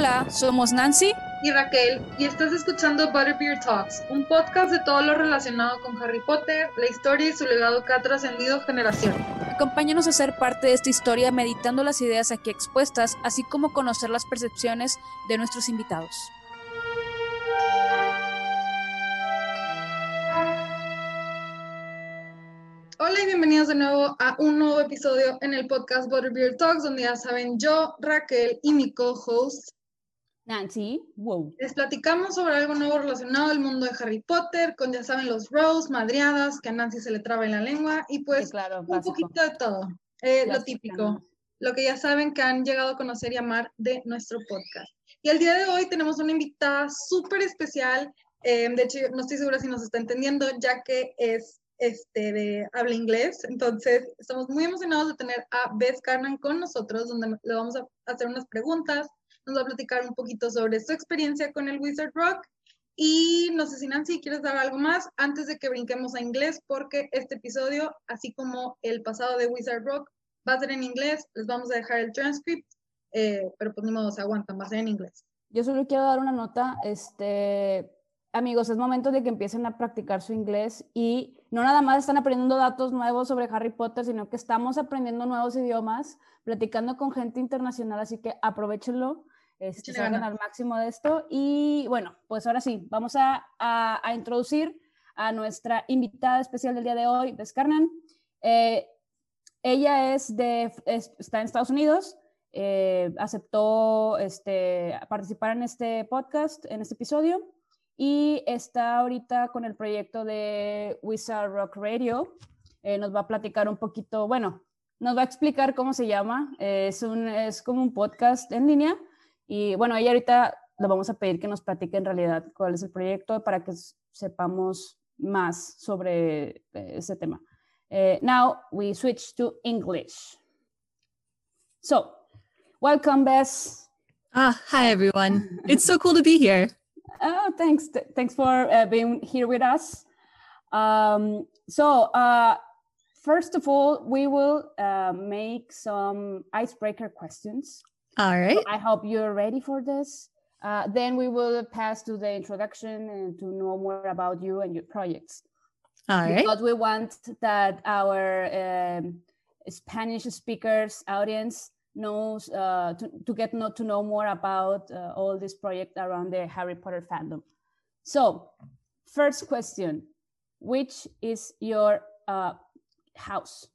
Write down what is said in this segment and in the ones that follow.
Hola, somos Nancy y Raquel y estás escuchando Butterbeer Talks, un podcast de todo lo relacionado con Harry Potter, la historia y su legado que ha trascendido generaciones. Acompáñanos a ser parte de esta historia meditando las ideas aquí expuestas, así como conocer las percepciones de nuestros invitados. Hola y bienvenidos de nuevo a un nuevo episodio en el podcast Butterbeer Talks, donde ya saben yo, Raquel y mi co-host Nancy, wow. Les platicamos sobre algo nuevo relacionado al mundo de Harry Potter, con ya saben los Rose, madriadas, que a Nancy se le traba en la lengua, y pues un poquito de todo, eh, lo típico, lo que ya saben que han llegado a conocer y amar de nuestro podcast. Y el día de hoy tenemos una invitada súper especial, eh, de hecho no estoy segura si nos está entendiendo, ya que es este, de habla inglés. Entonces, estamos muy emocionados de tener a Beth Carnan con nosotros, donde le vamos a hacer unas preguntas nos va a platicar un poquito sobre su experiencia con el Wizard Rock. Y no sé si Nancy, ¿quieres dar algo más antes de que brinquemos a inglés? Porque este episodio, así como el pasado de Wizard Rock, va a ser en inglés. Les vamos a dejar el transcript, eh, pero pues ni modo, se aguantan, va a ser en inglés. Yo solo quiero dar una nota, este, amigos, es momento de que empiecen a practicar su inglés y no nada más están aprendiendo datos nuevos sobre Harry Potter, sino que estamos aprendiendo nuevos idiomas, platicando con gente internacional, así que aprovechenlo este, salgan al máximo de esto. Y bueno, pues ahora sí, vamos a, a, introducir a nuestra invitada especial del día de hoy, Bess Carnan. Eh, ella es de, está en Estados Unidos, eh, aceptó este, participar en este podcast, en este episodio, y está ahorita con el proyecto de Wizard Rock Radio. Eh, nos va a platicar un poquito, bueno, nos va a explicar cómo se llama. es, un, es como un podcast en línea y bueno, ella ahorita le vamos a pedir que nos platique en realidad cuál es el proyecto para que sepamos más sobre eh, ese tema. Uh, now we switch to English. So, welcome, Bess. Ah, hi everyone. it's so cool to be here. Oh, thanks. thanks for uh, being here with us. Um, so, uh, first of all, we will uh, make some icebreaker questions. All right. So I hope you're ready for this. Uh, then we will pass to the introduction and to know more about you and your projects. All right. Because we want that our um, Spanish speakers audience knows uh, to, to get know, to know more about uh, all this project around the Harry Potter fandom. So, first question: Which is your uh, house?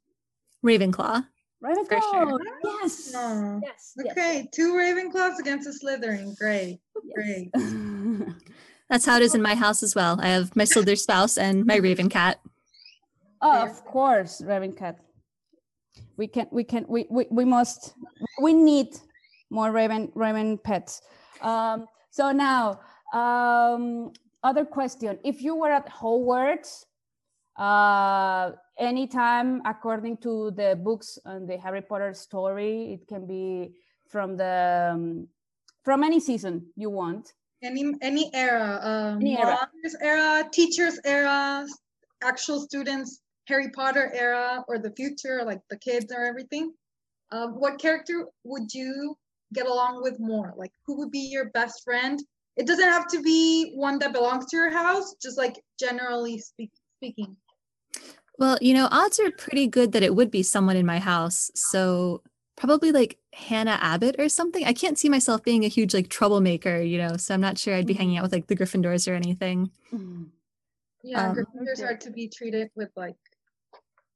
Ravenclaw. Ravenclaw. For sure. Yes. Oh. yes. Okay, yes. two Ravenclaws against a Slytherin. Great. Yes. Great. That's how it is in my house as well. I have my Slytherin spouse and my Raven cat. Oh, of course, Raven cat. We can, we can, we, we, we must, we need more Raven, Raven pets. Um, so now, um, other question. If you were at Hogwarts, uh, anytime according to the books and the Harry Potter story. It can be from the um, from any season you want. Any any era, um, any era. era, teachers era, actual students, Harry Potter era, or the future, like the kids or everything. Uh, what character would you get along with more? Like, who would be your best friend? It doesn't have to be one that belongs to your house, just like generally speak, speaking. Well, you know, odds are pretty good that it would be someone in my house. So probably like Hannah Abbott or something. I can't see myself being a huge like troublemaker, you know, so I'm not sure I'd be hanging out with like the Gryffindors or anything. Mm-hmm. Yeah, um, Gryffindors okay. are to be treated with like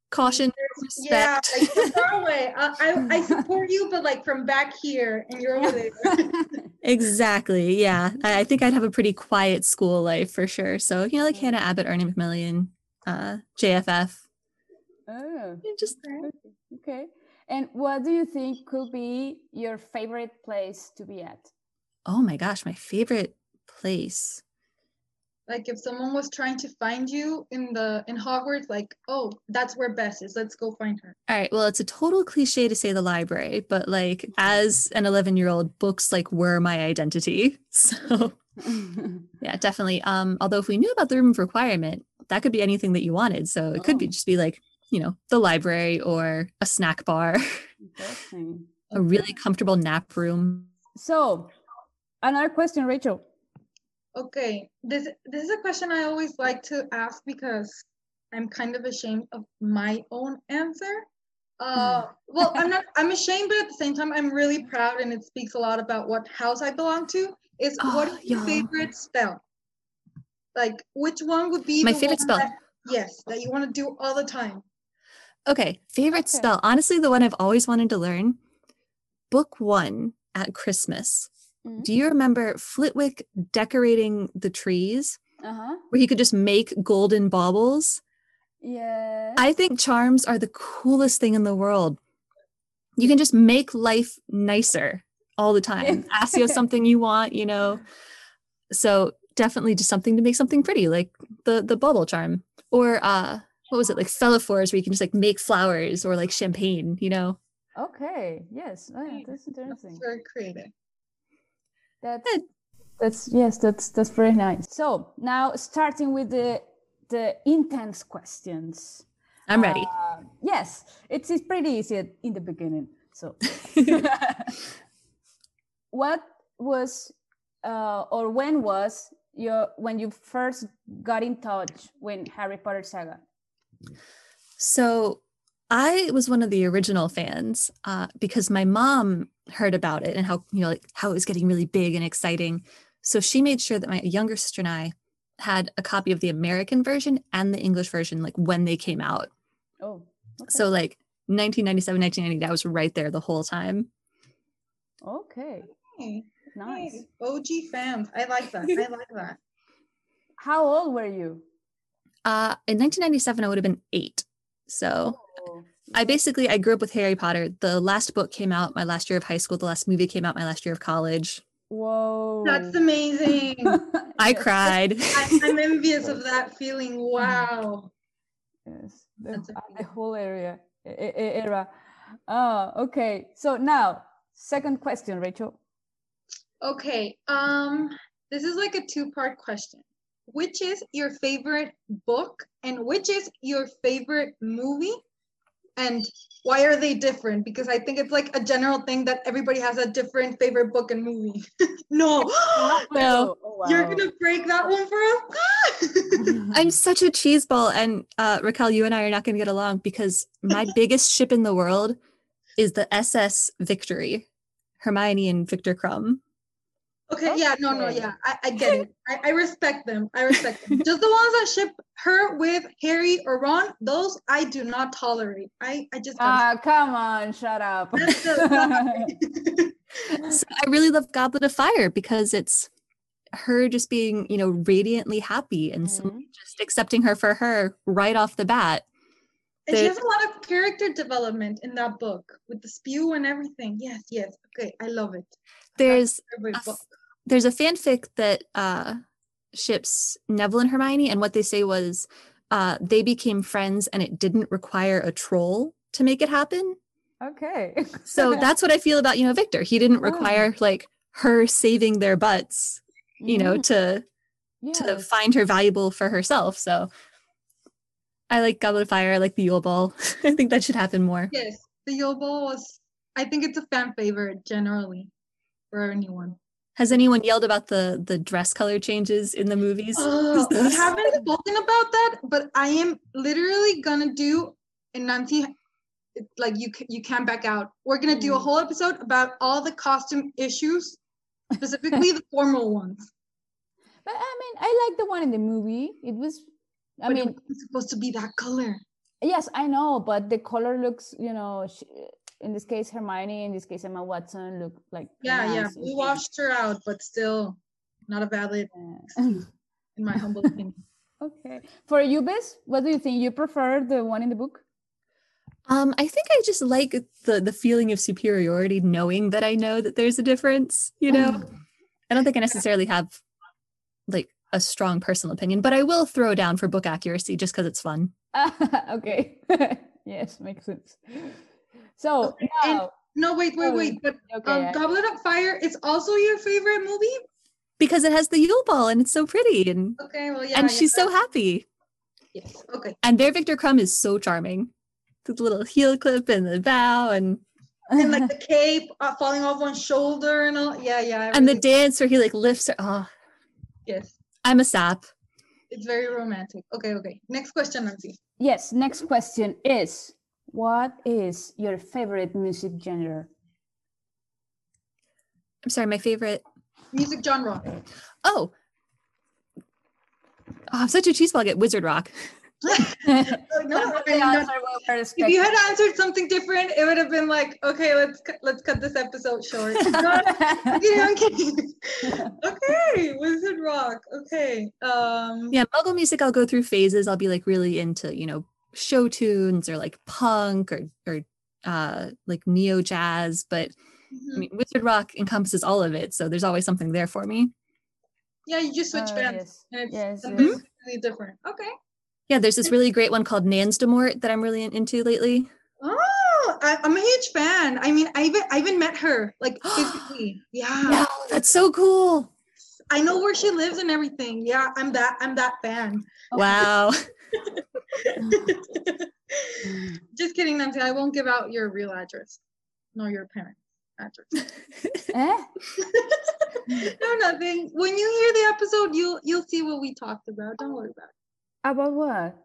caution, respect. Yeah, like far away. I, I, I support you, but like from back here, and you're over there. exactly. Yeah, I, I, think I'd have a pretty quiet school life for sure. So you know, like Hannah Abbott, Ernie Macmillan, uh, JFF. Oh, just okay. okay. And what do you think could be your favorite place to be at? Oh my gosh, my favorite place. Like if someone was trying to find you in the in Hogwarts, like, oh, that's where Bess is. Let's go find her. All right. Well, it's a total cliche to say the library, but like as an 11 year old, books like were my identity. So yeah, definitely. Um, although if we knew about the room of requirement, that could be anything that you wanted. So it could be oh. just be like, you know, the library or a snack bar, a really comfortable nap room. So another question, Rachel. Okay, this this is a question I always like to ask because I'm kind of ashamed of my own answer. Uh, well, I'm not. I'm ashamed, but at the same time, I'm really proud, and it speaks a lot about what house I belong to. Is oh, what is your yeah. favorite spell? Like, which one would be my favorite spell? That, yes, that you want to do all the time. Okay, favorite okay. spell. Honestly, the one I've always wanted to learn. Book one at Christmas. Mm-hmm. Do you remember Flitwick decorating the trees? Uh-huh. Where he could just make golden baubles? Yeah. I think charms are the coolest thing in the world. You can just make life nicer all the time. Ask you something you want, you know. So definitely just something to make something pretty, like the the bubble charm. Or uh what was it, like Felifores, where you can just like make flowers or like champagne, you know. Okay. Yes. Oh, yeah, that's interesting. That's very creative. That's that's yes, that's that's very nice. So now starting with the the intense questions. I'm ready. Uh, yes, it's, it's pretty easy in the beginning. So, what was uh, or when was your when you first got in touch with Harry Potter saga? So, I was one of the original fans uh, because my mom heard about it and how you know like how it was getting really big and exciting. So she made sure that my younger sister and I had a copy of the American version and the English version like when they came out. Oh. Okay. So like 1997, 1990, I was right there the whole time. Okay. Hey, nice. Hey, OG fans. I like that. I like that. How old were you? Uh in 1997 I would have been 8. So oh. I basically I grew up with Harry Potter. The last book came out my last year of high school. The last movie came out my last year of college. Whoa. That's amazing. I cried. I, am envious of that feeling. Wow. Yes, the, the whole area era. Oh, okay. So now, second question, Rachel. Okay. Um, this is like a two-part question. Which is your favorite book and which is your favorite movie? And why are they different? Because I think it's like a general thing that everybody has a different favorite book and movie. no, no, oh, wow. you're gonna break that one for us. I'm such a cheese ball, and uh, Raquel, you and I are not gonna get along because my biggest ship in the world is the SS Victory, Hermione and Viktor Krum. Okay, yeah, no, no, yeah, I, I get it. I, I respect them. I respect them. Just the ones that ship her with Harry or Ron, those I do not tolerate. I, I just. Ah, uh, come on, shut up. so I really love Goblet of Fire because it's her just being, you know, radiantly happy and mm-hmm. just accepting her for her right off the bat. And she has a lot of character development in that book with the spew and everything. Yes, yes. Okay, I love it. There's a, there's a fanfic that uh, ships Neville and Hermione, and what they say was uh, they became friends, and it didn't require a troll to make it happen. Okay. so that's what I feel about you know Viktor. He didn't oh. require oh. like her saving their butts, you mm. know, to yes. to find her valuable for herself. So I like Goblet of Fire. I like the Yule Ball. I think that should happen more. Yes, the Yule Ball was. I think it's a fan favorite generally for anyone. Has anyone yelled about the the dress color changes in the movies? Uh, we haven't spoken about that, but I am literally gonna do and Nancy like you you can't back out. We're gonna do a mm. whole episode about all the costume issues, specifically the formal ones. But I mean, I like the one in the movie. It was, I but mean, it's supposed to be that color. Yes, I know, but the color looks, you know, in this case Hermione, in this case Emma Watson look like yeah, yeah. We washed her out, but still not a valid in my humble opinion. Okay. For you, Biz, what do you think? You prefer the one in the book? Um, I think I just like the the feeling of superiority, knowing that I know that there's a difference. You know, I don't think I necessarily have like a strong personal opinion, but I will throw down for book accuracy just because it's fun. okay. yes, makes sense. So okay. now, no, wait, wait, wait. But okay, um, Goblet of Fire is also your favorite movie because it has the Yule Ball and it's so pretty and okay, well, yeah, and she's so happy. Yes. Okay. And their Viktor Krum is so charming. The little heel clip and the bow and and like the cape uh, falling off one shoulder and all. Yeah, yeah. And the dance where he like lifts her. Oh, yes. I'm a sap. It's very romantic. Okay, okay. Next question, Nancy. Yes, next question is what is your favorite music genre? I'm sorry, my favorite music genre. Oh. oh I'm such a cheeseball. Get Wizard Rock. no, if you had answered something different, it would have been like, okay, let's let's cut this episode short. not, you know, okay, Wizard Rock. Okay. Um Yeah, Muggle music I'll go through phases. I'll be like really into, you know, show tunes or like punk or or uh like neo jazz, but mm-hmm. I mean Wizard Rock encompasses all of it, so there's always something there for me. Yeah, you just switch uh, bands. Yes. And it's yes, something yes. really different. Okay. Yeah, there's this really great one called Nansdamort that I'm really into lately. Oh, I, am a huge fan. I mean, I even I even met her like physically. Yeah. No, that's so cool. I know where she lives and everything. Yeah, I'm that I'm that fan. Wow. Just kidding, Nancy. I won't give out your real address, nor your parents' address. eh? no, nothing. When you hear the episode, you'll you'll see what we talked about. Don't worry about it. About what?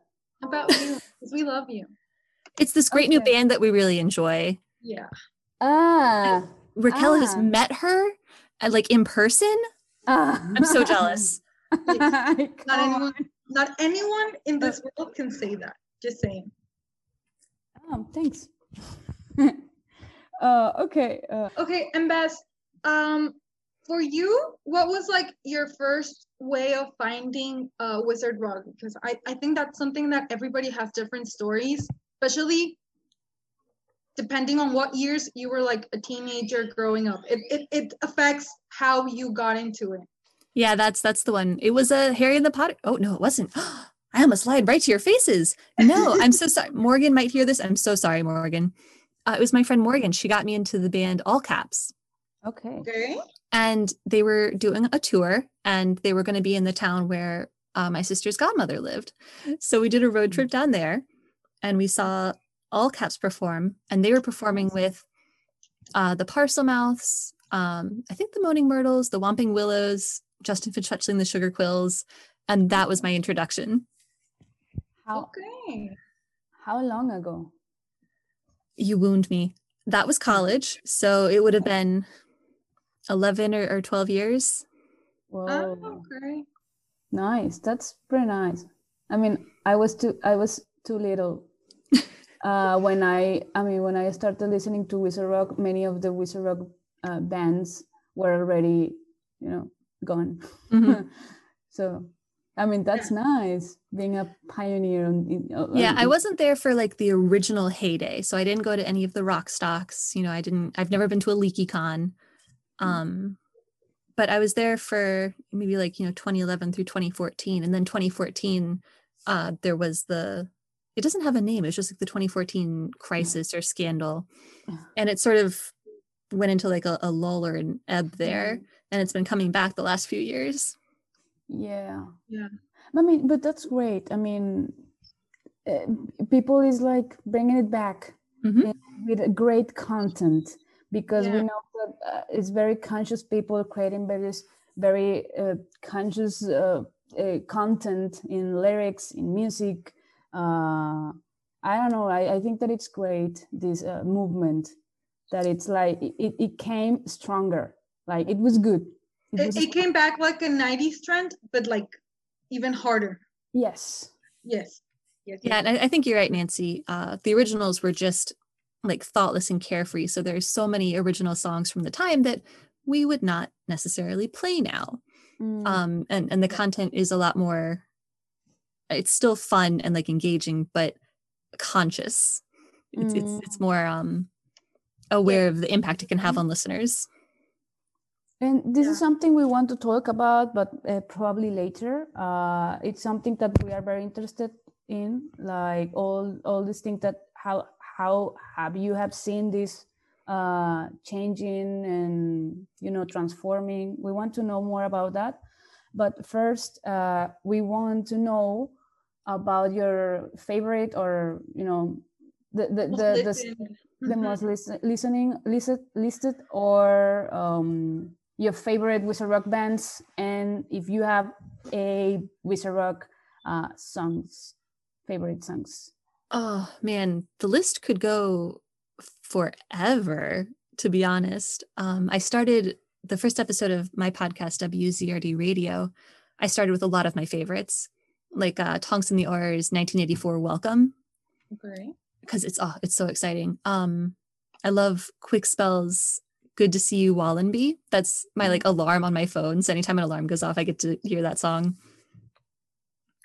About you, because we love you. It's this great okay. new band that we really enjoy. Yeah. Ah. And Raquel ah. has met her, uh, like in person. Ah. I'm so jealous. not anyone, not anyone in this world can say that. Just saying. Oh, thanks. uh, okay. Uh, okay, and Bess, um, for you, what was like your first way of finding uh, Wizard Rock? Because I, I think that's something that everybody has different stories, especially depending on what years you were like a teenager growing up. It, it, it affects how you got into it. Yeah, that's that's the one. It was a Harry and the Potter. Oh no, it wasn't. I almost lied right to your faces. No, I'm so sorry. Morgan might hear this. I'm so sorry, Morgan. Uh, it was my friend Morgan. She got me into the band All Caps. Okay. Okay and they were doing a tour and they were going to be in the town where uh, my sister's godmother lived so we did a road trip down there and we saw all caps perform and they were performing with uh, the parselmouths um, i think the moaning myrtles the whomping willows justin finch-fletchley the sugar quills and that was my introduction how okay how long ago you wound me that was college so it would have been 11 or, or 12 years. Whoa. Oh, okay. Nice. That's pretty nice. I mean, I was too I was too little. uh, when I I mean when I started listening to Wizard Rock, many of the Wizard Rock uh, bands were already, you know, gone. Mm-hmm. so I mean, that's nice being a pioneer. On, on, yeah, I wasn't there for like the original heyday, so I didn't go to any of the Wrockstocks. You know, I didn't. I've never been to a LeakyCon. Mm. Um, but I was there for maybe like, you know, 2011 through 2014. And then 2014, uh, there was the, it doesn't have a name. It's just like the 2014 crisis or scandal. And it sort of went into like a, a lull or an ebb there. And it's been coming back the last few years. Yeah. Yeah. I mean, but that's great. I mean, uh, people is like bringing it back mm-hmm. with great content because yeah. we know that uh, it's very conscious people creating various very uh, conscious uh, uh content in lyrics in music uh, i don't know I, I, think that it's great this uh, movement that it's like it, it came stronger like it was good it, it, was it came back like a 90s trend but like even harder yes yes Yes, yeah, and I, I, think you're right, Nancy. Uh, the originals were just like thoughtless and carefree. So there's so many original songs from the time that we would not necessarily play now. Mm. Um, and and the content is a lot more. It's still fun and like engaging, but conscious. It's mm. it's it's more um aware yeah. of the impact it can have on listeners. And this yeah. is something we want to talk about, but uh, probably later. Uh, it's something that we are very interested in, like all all these things that how how have you have seen this uh, changing and you know transforming? We want to know more about that. But first, uh, we want to know about your favorite or you know the the the, the, the most listen, listening listed listed or um, your favorite Wizard Rock bands, and if you have a Wizard Rock uh, songs, favorite songs. Oh man, the list could go forever. To be honest, um, I started the first episode of my podcast WZRD Radio. I started with a lot of my favorites, like uh, Tonks and the Aurors, 1984 Welcome. Great. Because it's oh, it's so exciting. Um, I love Quick Spells Good to See You Wallenby. That's my like mm-hmm. alarm on my phone. So anytime an alarm goes off, I get to hear that song.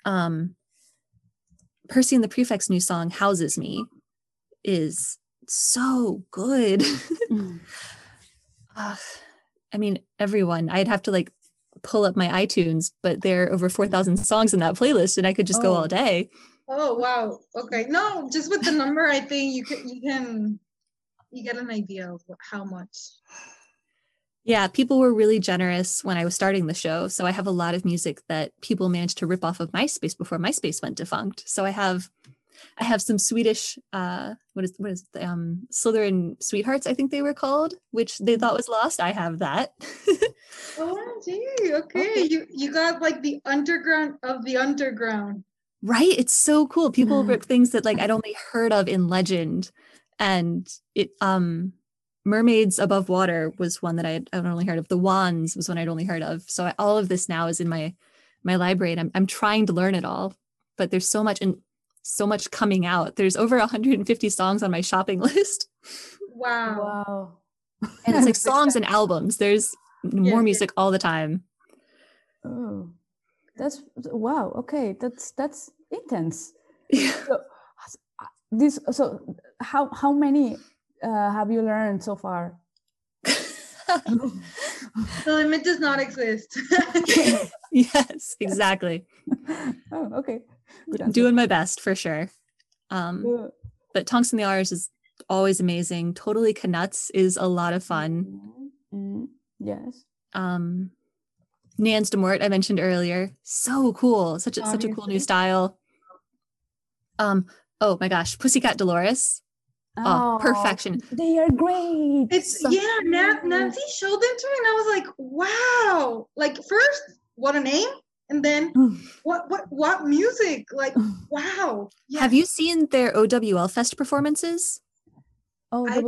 Um Percy and the Prefect's new song, Houses Me, is so good. mm. uh, I mean, everyone, I'd have to like pull up my iTunes, but there are over 4,000 songs in that playlist and I could just oh. go all day. Oh, wow. Okay. No, just with the number, I think you can, you can you get an idea of how much. Yeah, people were really generous when I was starting the show. So I have a lot of music that people managed to rip off of MySpace before MySpace went defunct. So I have I have some Swedish uh what is what is the, um Slytherin Sweethearts, I think they were called, which they thought was lost. I have that. oh gee, okay. okay. You you got like the underground of the underground. Right? It's so cool. People rip things that like I'd only heard of in legend and it um mermaids above water was one that I had I'd only heard of. The wands was one I'd only heard of. So I, all of this now is in my my library, and I'm I'm trying to learn it all. But there's so much and so much coming out. There's over 150 songs on my shopping list. Wow. Wow. And it's like songs and albums. There's more music yeah. all the time. Oh, that's wow. Okay, that's that's intense. Yeah. So, this so how how many uh, have you learned so far? The limit does not exist. Yes exactly. Oh okay. Doing my best for sure. Um but tonks and the Aurors is always amazing. Totally canuts is a lot of fun. Mm-hmm. mm-hmm. yes. Um Nans de Mort I mentioned earlier. So cool. Such a Obviously. such a cool new style. Um oh my gosh, Pussycat Dolores. Oh, oh, perfection. They are great. It's so yeah, Nancy showed them to me and I was like, wow. Like first, what a name. And then what what what music? Like, wow. Yeah. Have you seen their OWL Fest performances? Oh, I,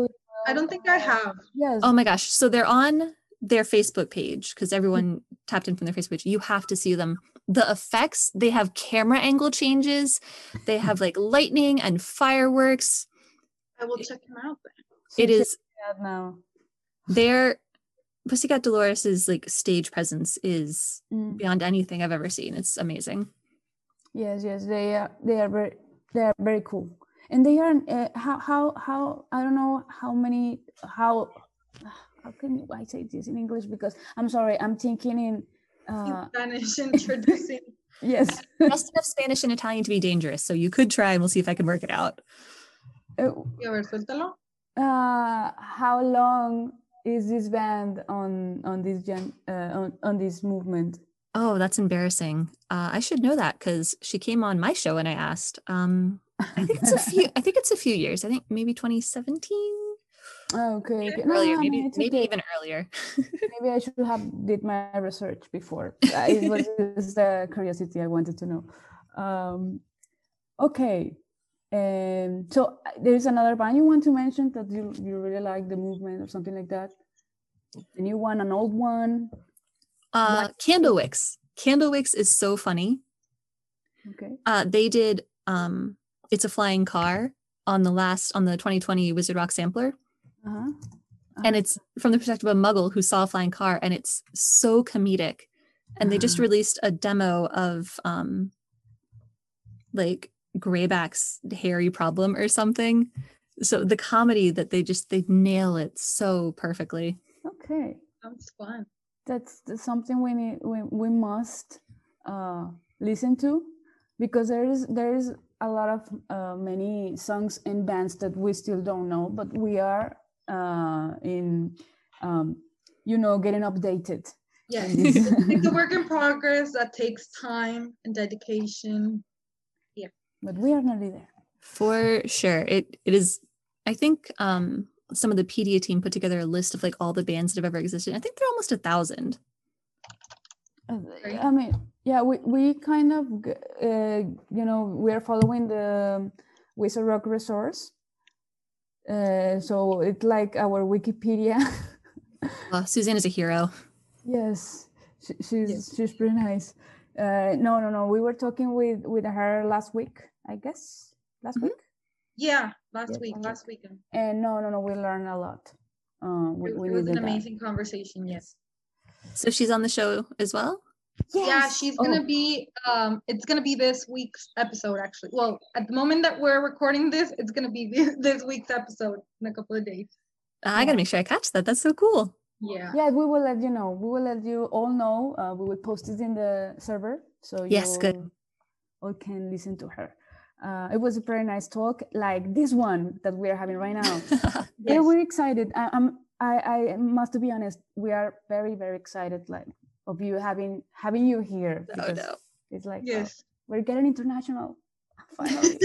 I don't think I have. Yes. Oh my gosh. So they're on their Facebook page because everyone tapped in from their Facebook page. You have to see them the effects they have camera angle changes they have like lightning and fireworks i will check them out then it is now their pussycat dolores's like stage presence is mm. beyond anything i've ever seen it's amazing yes yes they are they are very they are very cool and they are uh, how how how i don't know how many how how can i say this in english because i'm sorry i'm thinking in uh, Spanish introducing. yes. Just enough Spanish and Italian to be dangerous. So you could try and we'll see if I can work it out. Uh, uh, how long is this band on on this gen uh, on, on this movement? Oh, that's embarrassing. Uh, I should know that because she came on my show and I asked. Um, I think it's a few. I think it's a few years. I think maybe 2017. Okay. okay. Earlier, no, maybe maybe okay. even earlier. maybe I should have did my research before. Uh, it was just the curiosity I wanted to know. Um, okay. And so there's another band you want to mention that you, you really like the movement or something like that. A new one, an old one. Uh, Candlewicks. Candlewicks is so funny. Okay. Uh, they did um, "It's a Flying Car" on the last on the 2020 Wizard Rock sampler. Uh-huh. Uh-huh. And it's from the perspective of a muggle who saw a flying car, and it's so comedic. And they just uh-huh. released a demo of um like Greyback's hairy problem or something. So the comedy that they just they nail it so perfectly. Okay. Sounds fun. That's, that's something we need we, we must uh listen to because there is there is a lot of uh, many songs and bands that we still don't know, but we are uh, in um, you know getting updated Yes, it's a work in progress that takes time and dedication yeah but we are nearly there for sure it it is I think um, some of the Pedia team put together a list of like all the bands that have ever existed. I think they're almost a thousand. Uh, I mean, yeah, we, we kind of, uh, you know, we're following the Wizard Rock resource. Uh, so it's like our Wikipedia. well, Suzanne is a hero. Yes, she, she's yes. she's pretty nice. Uh, no, no, no. We were talking with with her last week, I guess. Last mm-hmm. week. Yeah, last yes, week, last weekend. And no, no, no. We learned a lot. Uh, we, it, we it was an amazing that. conversation. Yes. So she's on the show as well. Yes. Yeah, she's gonna oh. be. Um, it's gonna be this week's episode actually. Well, at the moment that we're recording this, it's gonna be this week's episode in a couple of days. I gotta make sure I catch that. That's so cool. Yeah. Yeah, we will let you know. We will let you all know. Uh, we will post it in the server, so yes, good. All can listen to her. Uh, it was a very nice talk, like this one that we are having right now. yes. Yeah, we're excited. I, I'm. I, I must be honest. We are very, very excited. Like of you having having you here. Oh no. It's like yes, oh, we're getting international. Finally.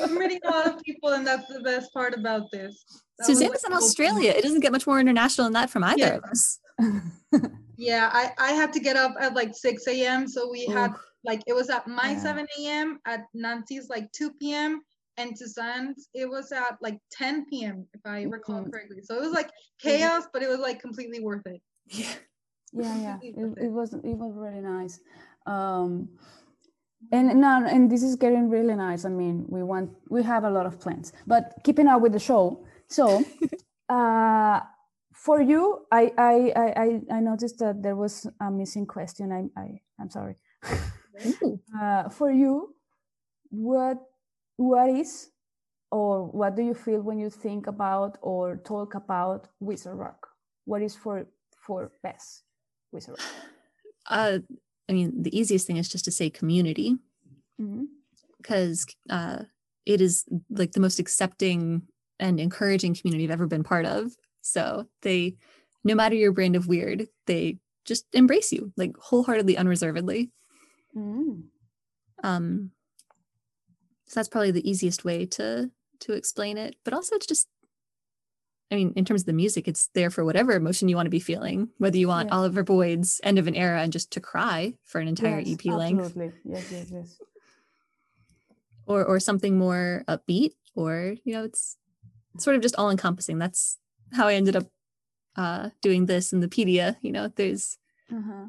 I'm meeting a lot of people, and that's the best part about this. That Suzanne is in Australia. It doesn't get much more international than that from either yeah. of us. yeah, I, I had to get up at like 6 a.m. So we Ooh. had like it was at my yeah. 7 a.m. at Nancy's like 2 p.m. and to Suzanne's it was at like 10 p.m. if I recall mm-hmm. correctly. So it was like chaos, but it was like completely worth it. Yeah yeah yeah it, it was it was really nice um and now and this is getting really nice i mean we want we have a lot of plans but keeping up with the show so uh for you I, I i i noticed that there was a missing question. I, I i'm sorry. Uh, for you what what is or what do you feel when you think about or talk about wizard rock? What is for for Bess Wizard Uh, I mean, the easiest thing is just to say community, because mm-hmm. uh, it is like the most accepting and encouraging community I've ever been part of. So they, no matter your brand of weird, they just embrace you like wholeheartedly, unreservedly. Mm. Um, so that's probably the easiest way to to explain it. But also, it's just I mean, in terms of the music, it's there for whatever emotion you want to be feeling, whether you want yeah. Oliver Boyd's End of an Era and just to cry for an entire yes, EP length. Absolutely. Yes, yes, yes. Or or something more upbeat, or you know, it's sort of just all encompassing. That's how I ended up uh doing this in the pedia. You know, there's uh-huh.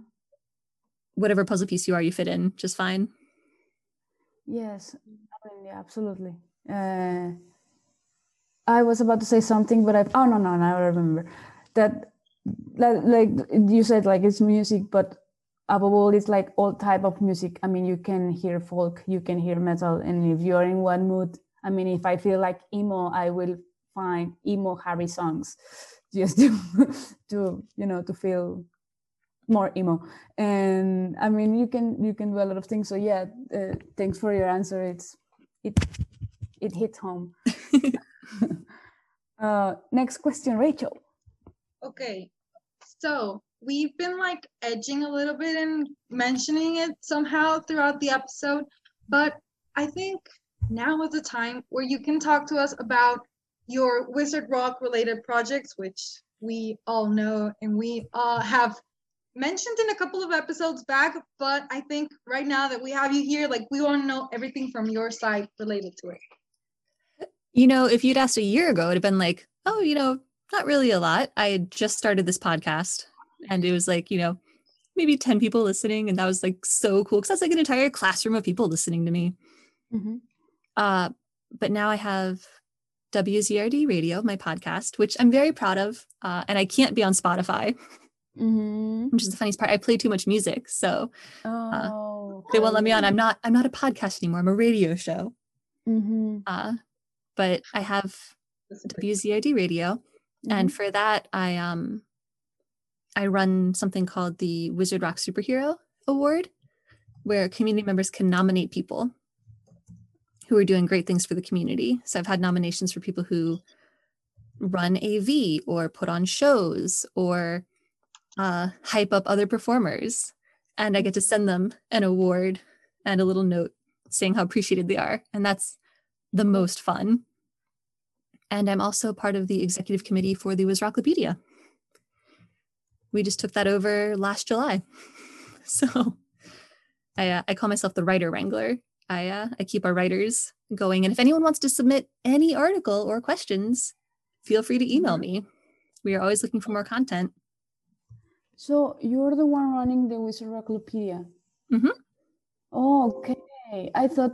whatever puzzle piece you are, you fit in just fine. Yes, I mean, yeah, absolutely. Uh I was about to say something, but I oh no no no I remember that like, like you said like it's music, but above all it's like all type of music. I mean you can hear folk, you can hear metal, and if you're in one mood, I mean if I feel like emo, I will find emo Harry songs just to to you know to feel more emo. And i mean you can you can do a lot of things. So yeah uh, thanks for your answer. It's it it hits home. Uh, next question, Rachel. Okay, so we've been like edging a little bit and mentioning it somehow throughout the episode, but I think now is the time where you can talk to us about your Wizard Rock related projects, which we all know and we all have mentioned in a couple of episodes back. But I think right now that we have you here, like we want to know everything from your side related to it. You know, if you'd asked a year ago, it'd have been like, oh, you know, not really a lot. I had just started this podcast and it was like, you know, maybe 10 people listening. And that was like so cool because that's like an entire classroom of people listening to me. Mm-hmm. Uh, but now I have WZRD Radio, my podcast, which I'm very proud of. Uh, and I can't be on Spotify, mm-hmm. which is the funniest part. I play too much music. So uh, oh, they won't let me on. I'm not, I'm not a podcast anymore. I'm a radio show. Mm-hmm. Uh, but I have WZRD radio. Mm-hmm. And for that, I um I run something called the Wizard Rock Superhero Award, where community members can nominate people who are doing great things for the community. So I've had nominations for people who run AV or put on shows or uh, hype up other performers. And I get to send them an award and a little note saying how appreciated they are. And that's the most fun. and I'm also part of the executive committee for the Wizrocklopedia. We just took that over last July. So I, uh, I call myself the writer wrangler. I, uh, I keep our writers going. And if anyone wants to submit any article or questions, feel free to email me. We are always looking for more content. So you're the one running the Wizrocklopedia. Mm-hmm. Oh, okay. I thought,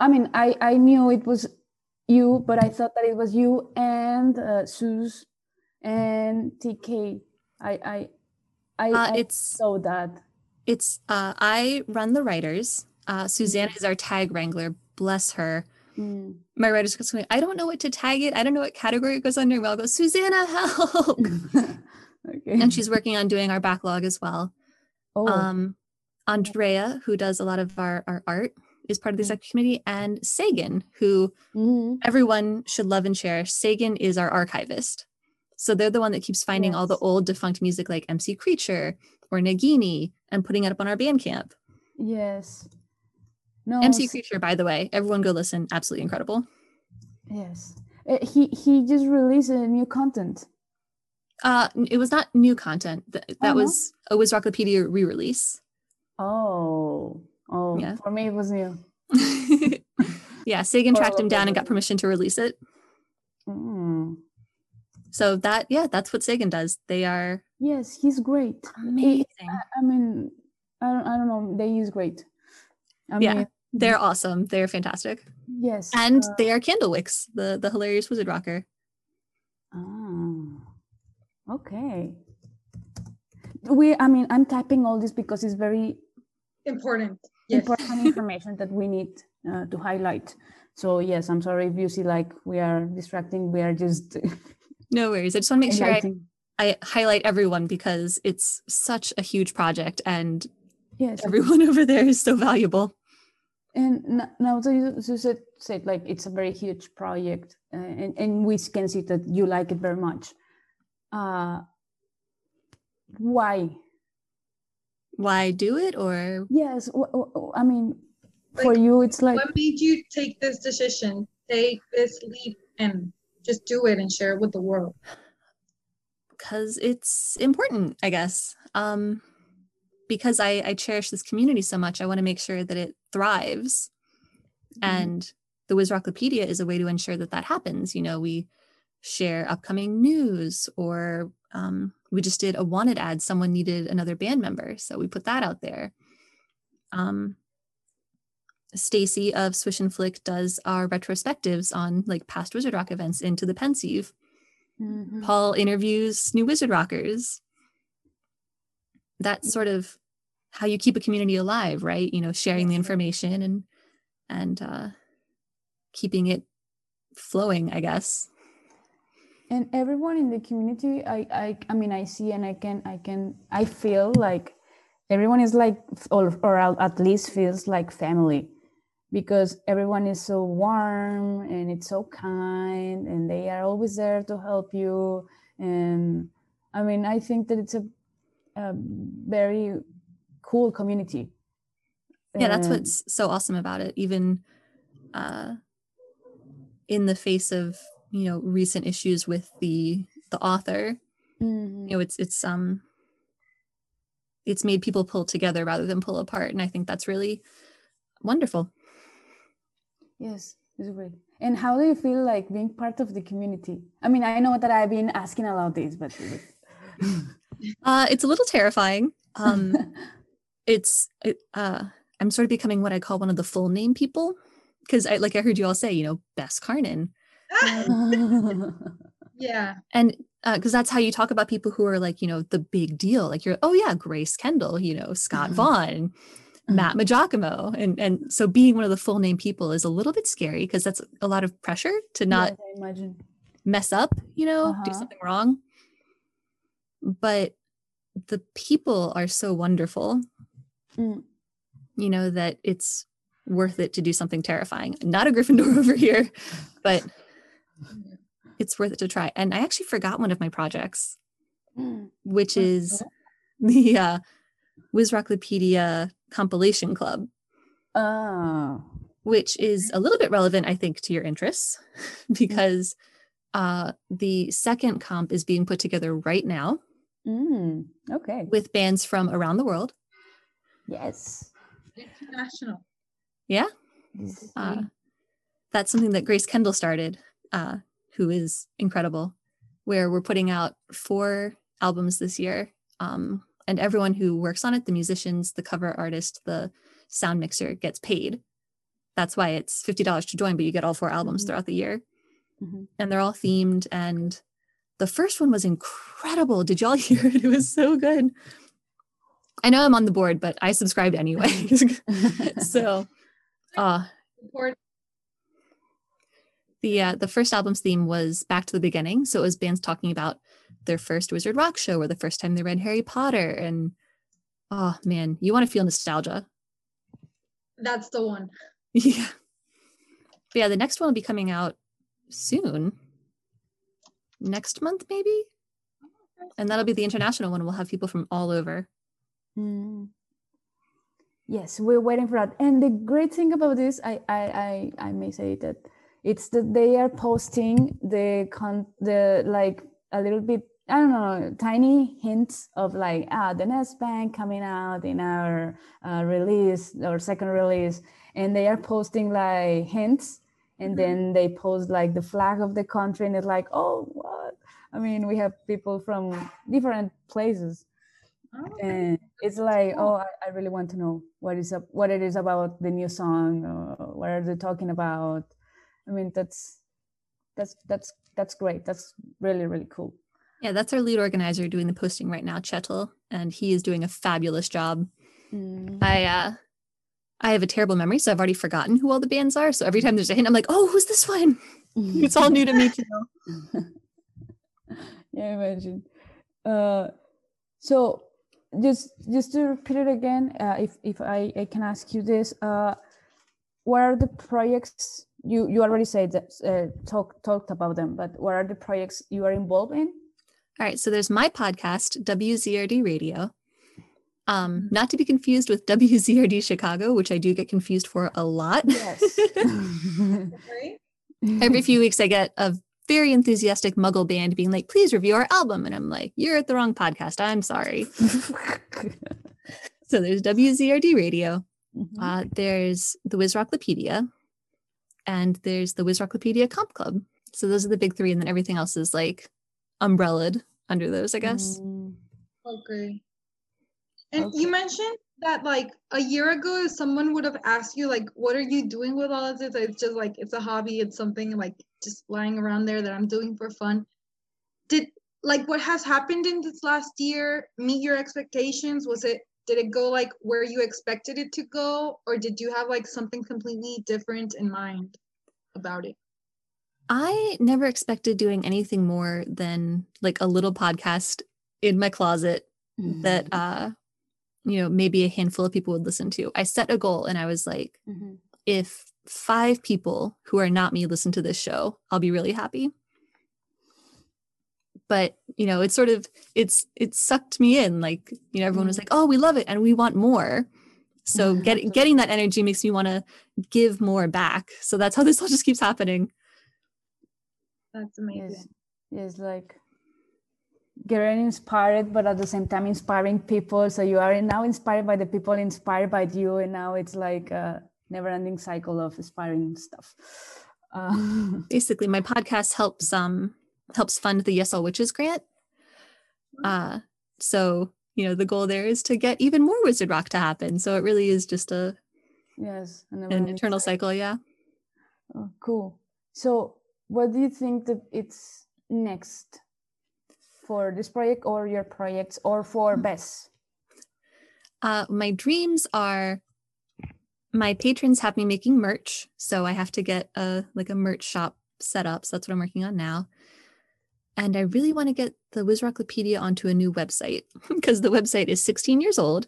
I mean, I, I knew it was you, but I thought that it was you and uh, Suze and TK. I I I, uh, I it's so that it's uh, I run the writers. Uh, Susanna is our tag wrangler. Bless her. mm. My writers goes, I don't know what to tag it. I don't know what category it goes under. Well, I'll go, Susanna, help. okay. and she's working on doing our backlog as well. oh Um, Andrea, who does a lot of our, our art, is part of the Mm. executive committee, and Sagan, who mhm. everyone should love and cherish. Sagan is our archivist. So they're the one that keeps finding all the old defunct music like MC Creature or Nagini and putting it up on our Bandcamp. yes. No. MC Creature, by the way, everyone go listen. Absolutely incredible. Yes. Uh, he he just released a new content. Uh, it was not new content. Th- That Oh, no? was a Wizrocklopedia re-release. Oh. Oh. Yeah. For me, it was new. yeah, Sagan tracked him Oh. down and got permission to release it. Mm. So that, yeah, that's what Sagan does. They are Yes, he's great. amazing. I mean, I don't, I don't know. They is great. I Yeah. mean, They're awesome. They're fantastic. yes. And uh, they are Candlewicks, the the hilarious wizard rocker. Ah, okay. We, I mean, I'm typing all this because it's very Important. Yes. important information that we need uh, to highlight. So yes, I'm sorry if you see like we are distracting. We are just No worries. I just want to make sure I. I highlight everyone because it's such a huge project and Yes, everyone over there is so valuable. And n- now so you, so said, said like it's a very huge project, uh, and and we can see that you like it very much. Uh, why? Why do it or Yes, I mean, for you, it's like What made you take this decision? Take this leap and just do it and share it with the world. because it's important, I guess. Um, because I, I cherish this community so much, I want to make sure that it thrives. And the Wizrocklopedia is a way to ensure that that happens. You know, we share upcoming news, or um, we just did a wanted ad. Someone needed another band member, so we put that out there. Um, Stacy of Swish and Flick does our retrospectives on like past Wizard Rock events into the Pensieve. Mhm. Paul interviews new wizard rockers. that sort of how you keep a community alive, right? You know, sharing the information and and uh, keeping it flowing, I guess. and everyone in the community I, I i mean i see and i can i can i feel like everyone is like or, or at least feels like family because everyone is so warm and it's so kind and they are always there to help you and i mean i think that it's a, a very cool community Yeah, that's what's so awesome about it. Even uh, in the face of you know recent issues with the the author, Mhm. you know, it's it's um it's made people pull together rather than pull apart, and I think that's really wonderful. Yes, it's great. And how do you feel like being part of the community? I mean, I know that I've been asking about this, but Uh, it's a little terrifying. Um, it's it, uh, I'm sort of becoming what I call one of the full name people because I like I heard you all say, you know, Bess Carnan, Yeah. and because that's how you talk about people who are like, you know, the big deal. Like you're, oh yeah, Grace Kendall, you know, Scott Vaughn, Matt Maggiacomo, and and so being one of the full name people is a little bit scary because that's a lot of pressure to not imagine. mess up, you know, do Uh-huh. something wrong. But the people are so wonderful, Mm. you know, that it's worth it to do something terrifying. Not a Gryffindor over here, but it's worth it to try. And I actually forgot one of my projects, Mm. which is the uh, Wizrocklopedia compilation club, Oh, which is a little bit relevant, I think, to your interests because Uh, the second comp is being put together right now. Mm, okay. With bands from around the world. Yes. International. Yeah. Uh, that's something that Grace Kendall started, uh, who is incredible, where we're putting out four albums this year. Um, and everyone who works on it, the musicians, the cover artist, the sound mixer, gets paid. That's why it's $50 to join, but you get all four albums mm-hmm. throughout the year. Mm-hmm. And they're all themed. And the first one was incredible. Did y'all hear it? It was so good. I know I'm on the board, but I subscribed anyway. so, uh, the uh, the first album's theme was back to the beginning. So it was bands talking about their first Wizard Rock show or the first time they read Harry Potter. And oh man, you want to feel nostalgia. That's the one. Yeah. But yeah, the next one will be coming out soon. Next month, maybe? And that'll be the international one. We'll have people from all over. Mm. Yes, we're waiting for that. And the great thing about this, I I I, I may say that it's that they are posting the con the like a little bit I don't know, tiny hints of like ah the next Bank coming out in our uh, release or second release, and they are posting like hints, and mm-hmm. then they post like the flag of the country, and it's like oh what? I mean, we have people from different places and it's like oh I, I, really want to know what is up what it is about the new song what are they talking about? I mean that's that's that's that's great. That's really really cool. Yeah that's our lead organizer doing the posting right now chetel and he is doing a fabulous job. Mm. i uh i have a terrible memory so i've already forgotten who all the bands are. So every time there's a hint i'm like oh who's this one? It's all new to me too yeah imagine. Uh so just just to repeat it again, uh, if if I, I can ask you this, uh, what are the projects you you already said that uh, talk talked about them, but what are the projects you are involved in? All right, so there's my podcast, WZRD Radio. Um, not to be confused with WZRD Chicago, which I do get confused for a lot. Yes. Every few weeks, I get a very enthusiastic muggle band being like, please review our album. And I'm like, you're at the wrong podcast. I'm sorry. so there's WZRD Radio. Mm-hmm. Uh, there's the Wizrocklopedia. And there's the Wizrocklopedia Comp Club. So those are the big three. And then everything else is like umbrellaed under those, I guess. Mm. Okay. And okay. you mentioned that like a year ago if someone would have asked you like what are you doing with all of this? It's just like it's a hobby it's something like just lying around there that i'm doing for fun. Did like what has happened in this last year meet your expectations? Was it did it go like where you expected it to go? Or did you have like something completely different in mind about it? I never expected doing anything more than like a little podcast in my closet mm-hmm. that uh you know maybe a handful of people would listen to. I set a goal and i was like mm-hmm. if five people who are not me listen to this show i'll be really happy. But you know it's sort of it's it sucked me in. Like you know everyone was mm-hmm. like oh we love it and we want more. So get, getting that energy makes me want to give more back. So that's how this all just keeps happening. That's amazing. Yes, like getting inspired but at the same time inspiring people. So you are now inspired by the people inspired by you and now it's like a never ending cycle of inspiring stuff. Uh, basically my podcast helps um helps fund the yes all witches grant. Uh so you know the goal there is to get even more wizard rock to happen. So it really is just a yes an eternal cycle. cycle yeah. Oh, cool. So what do you think that it's next for this project or your projects or for Bess? Uh, my dreams are my patrons have me making merch, so I have to get a like a merch shop set up. So that's what I'm working on now. And I really want to get the Wizrocklopedia onto a new website because the website is 16 years old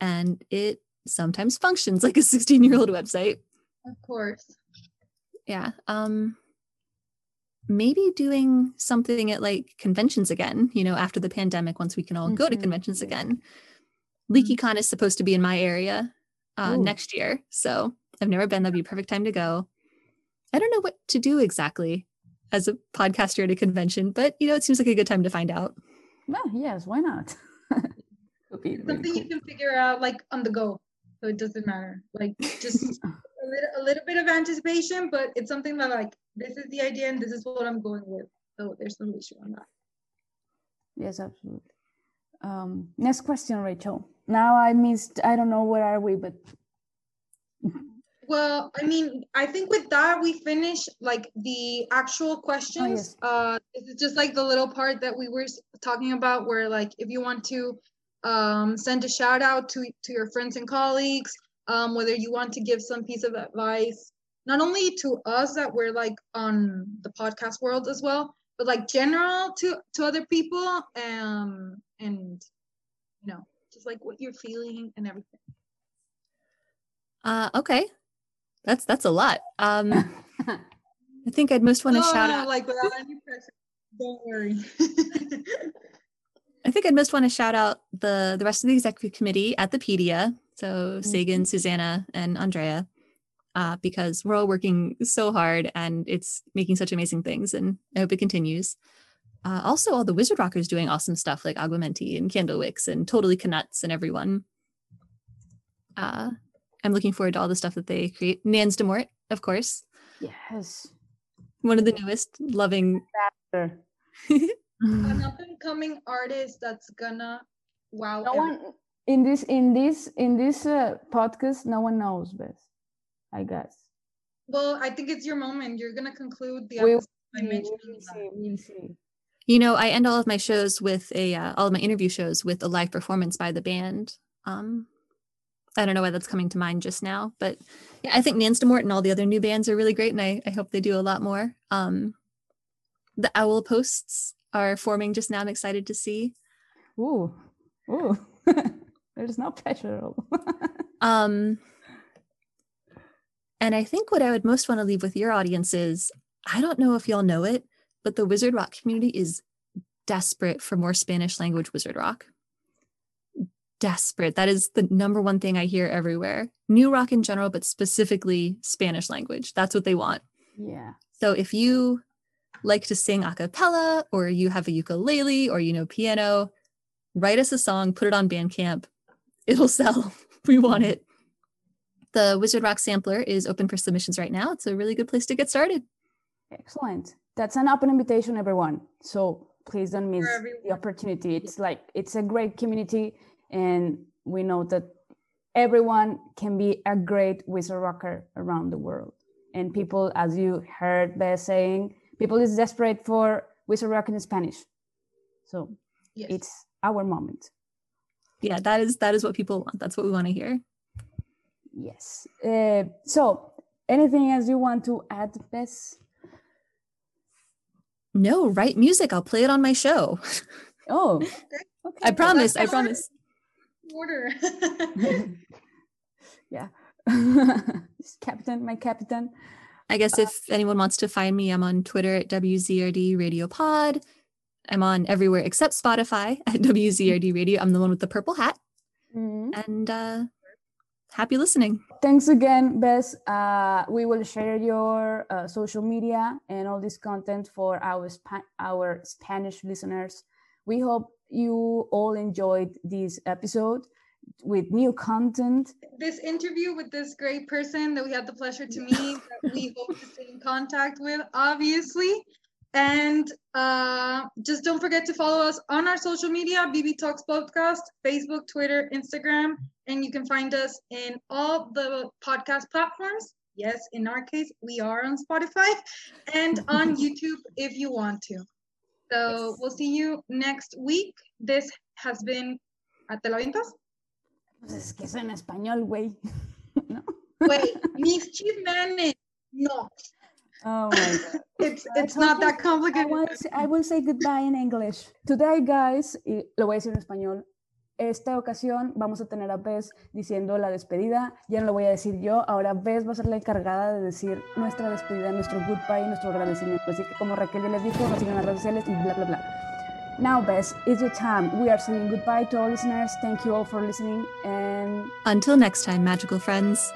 and it sometimes functions like a 16 year old website. Of course. Yeah. Um maybe doing something at like conventions again, you know, after the pandemic, once we can all mm-hmm. go to mm-hmm. conventions again. Mm-hmm. LeakyCon is supposed to be in my area uh, next year. So I've never been. That'd be a perfect time to go. I don't know what to do exactly. as a podcaster at a convention, but you know, it seems like a good time to find out. Well, yes, why not? something cool. you can figure out like on the go, so it doesn't matter. Like just a little, a little bit of anticipation, but it's something that like this is the idea and this is what I'm going with. So there's no issue on that. Yes, absolutely. Um, next question, Rachel. Now I missed. I don't know where are we, but well, I mean, I think with that we finish like the actual questions. Oh, yes. Uh, it's just like the little part that we were talking about, where like if you want to um, send a shout out to to your friends and colleagues, um, whether you want to give some piece of advice, not only to us that we're like on the podcast world as well, but like general to to other people, um, and you know, just like what you're feeling and everything. Uh, okay. That's that's a lot. Um, I think I'd most want to no, shout no, out. Like without any pressure. Don't worry. I think I'd most want to shout out the the rest of the executive committee at the Pedia. So mm-hmm. Sagan, Susanna, and Andrea, uh, because we're all working so hard and it's making such amazing things, and I hope it continues. Uh, also, all the Wizard Rockers doing awesome stuff like Aguamenti and Candlewicks and Totally Canuts and everyone. Uh, I'm looking forward to all the stuff that they create. Nans de Mort, of course. Yes. One of the newest, loving. An up and coming artist that's gonna wow. No one in this in this in this uh, podcast. No one knows Bess. I guess. Well, I think it's your moment. You're gonna conclude the we'll by mentioning we'll see, we'll see. You know, I end all of my shows with a uh, all of my interview shows with a live performance by the band. Um, I don't know why that's coming to mind just now, but yeah, I think Nans de Mort and all the other new bands are really great, and I, I hope they do a lot more. Um, the Owl Posts are forming just now. I'm excited to see. Ooh, ooh, there's no pressure. At all. Um, and I think what I would most want to leave with your audience is I don't know if y'all know it, but the Wizard Rock community is desperate for more Spanish language Wizard Rock desperate. That is the number one thing I hear everywhere. New rock in general, but specifically Spanish language. That's what they want. Yeah. So if you like to sing a cappella or you have a ukulele or you know piano, write us a song, put it on Bandcamp. It'll sell. we want it. The Wizard Rock Sampler is open for submissions right now. It's a really good place to get started. Excellent. That's an open invitation, everyone. So please don't miss the opportunity. It's like it's a great community and we know that everyone can be a great wizard rocker around the world and people as you heard Bess saying people is desperate for wizard rock in spanish so yes. it's our moment yeah that is that is what people want that's what we want to hear yes uh, so anything else you want to add Bess no write music i'll play it on my show oh okay. i promise i promise order. yeah. captain, my captain. I guess if anyone wants to find me, I'm on Twitter at WZRD Radio Pod. I'm on everywhere except Spotify at WZRD Radio. I'm the one with the purple hat. Mm-hmm. And uh, happy listening. Thanks again, Bess. Uh, we will share your uh, social media and all this content for our Spa- our Spanish listeners. We hope you all enjoyed this episode with new content. This interview with this great person that we had the pleasure to meet, that we hope to stay in contact with, obviously. And uh, just don't forget to follow us on our social media, BB Talks Podcast, Facebook, Twitter, Instagram, and you can find us in all the podcast platforms. Yes, in our case, we are on Spotify and on YouTube if you want to. So yes. we'll see you next week. This has been ¿Te lo avientas? Pues es que es en español, güey. ¿No? Wait, mischief managed. No. Oh my god. It's it's not that complicated. I will, say, I will say goodbye in English. Today, guys, y lo voy a decir en español. Esta ocasión vamos a tener a Bess diciendo la despedida. Ya no lo voy a decir yo. Ahora Bess va a ser la encargada de decir nuestra despedida, nuestro goodbye, nuestro agradecimiento. Así que como Raquel ya les dijo, nos siguen en las redes sociales y bla, bla, bla. Now, Bess, it's your time. We are saying goodbye to our listeners. Thank you all for listening. And until next time, magical friends.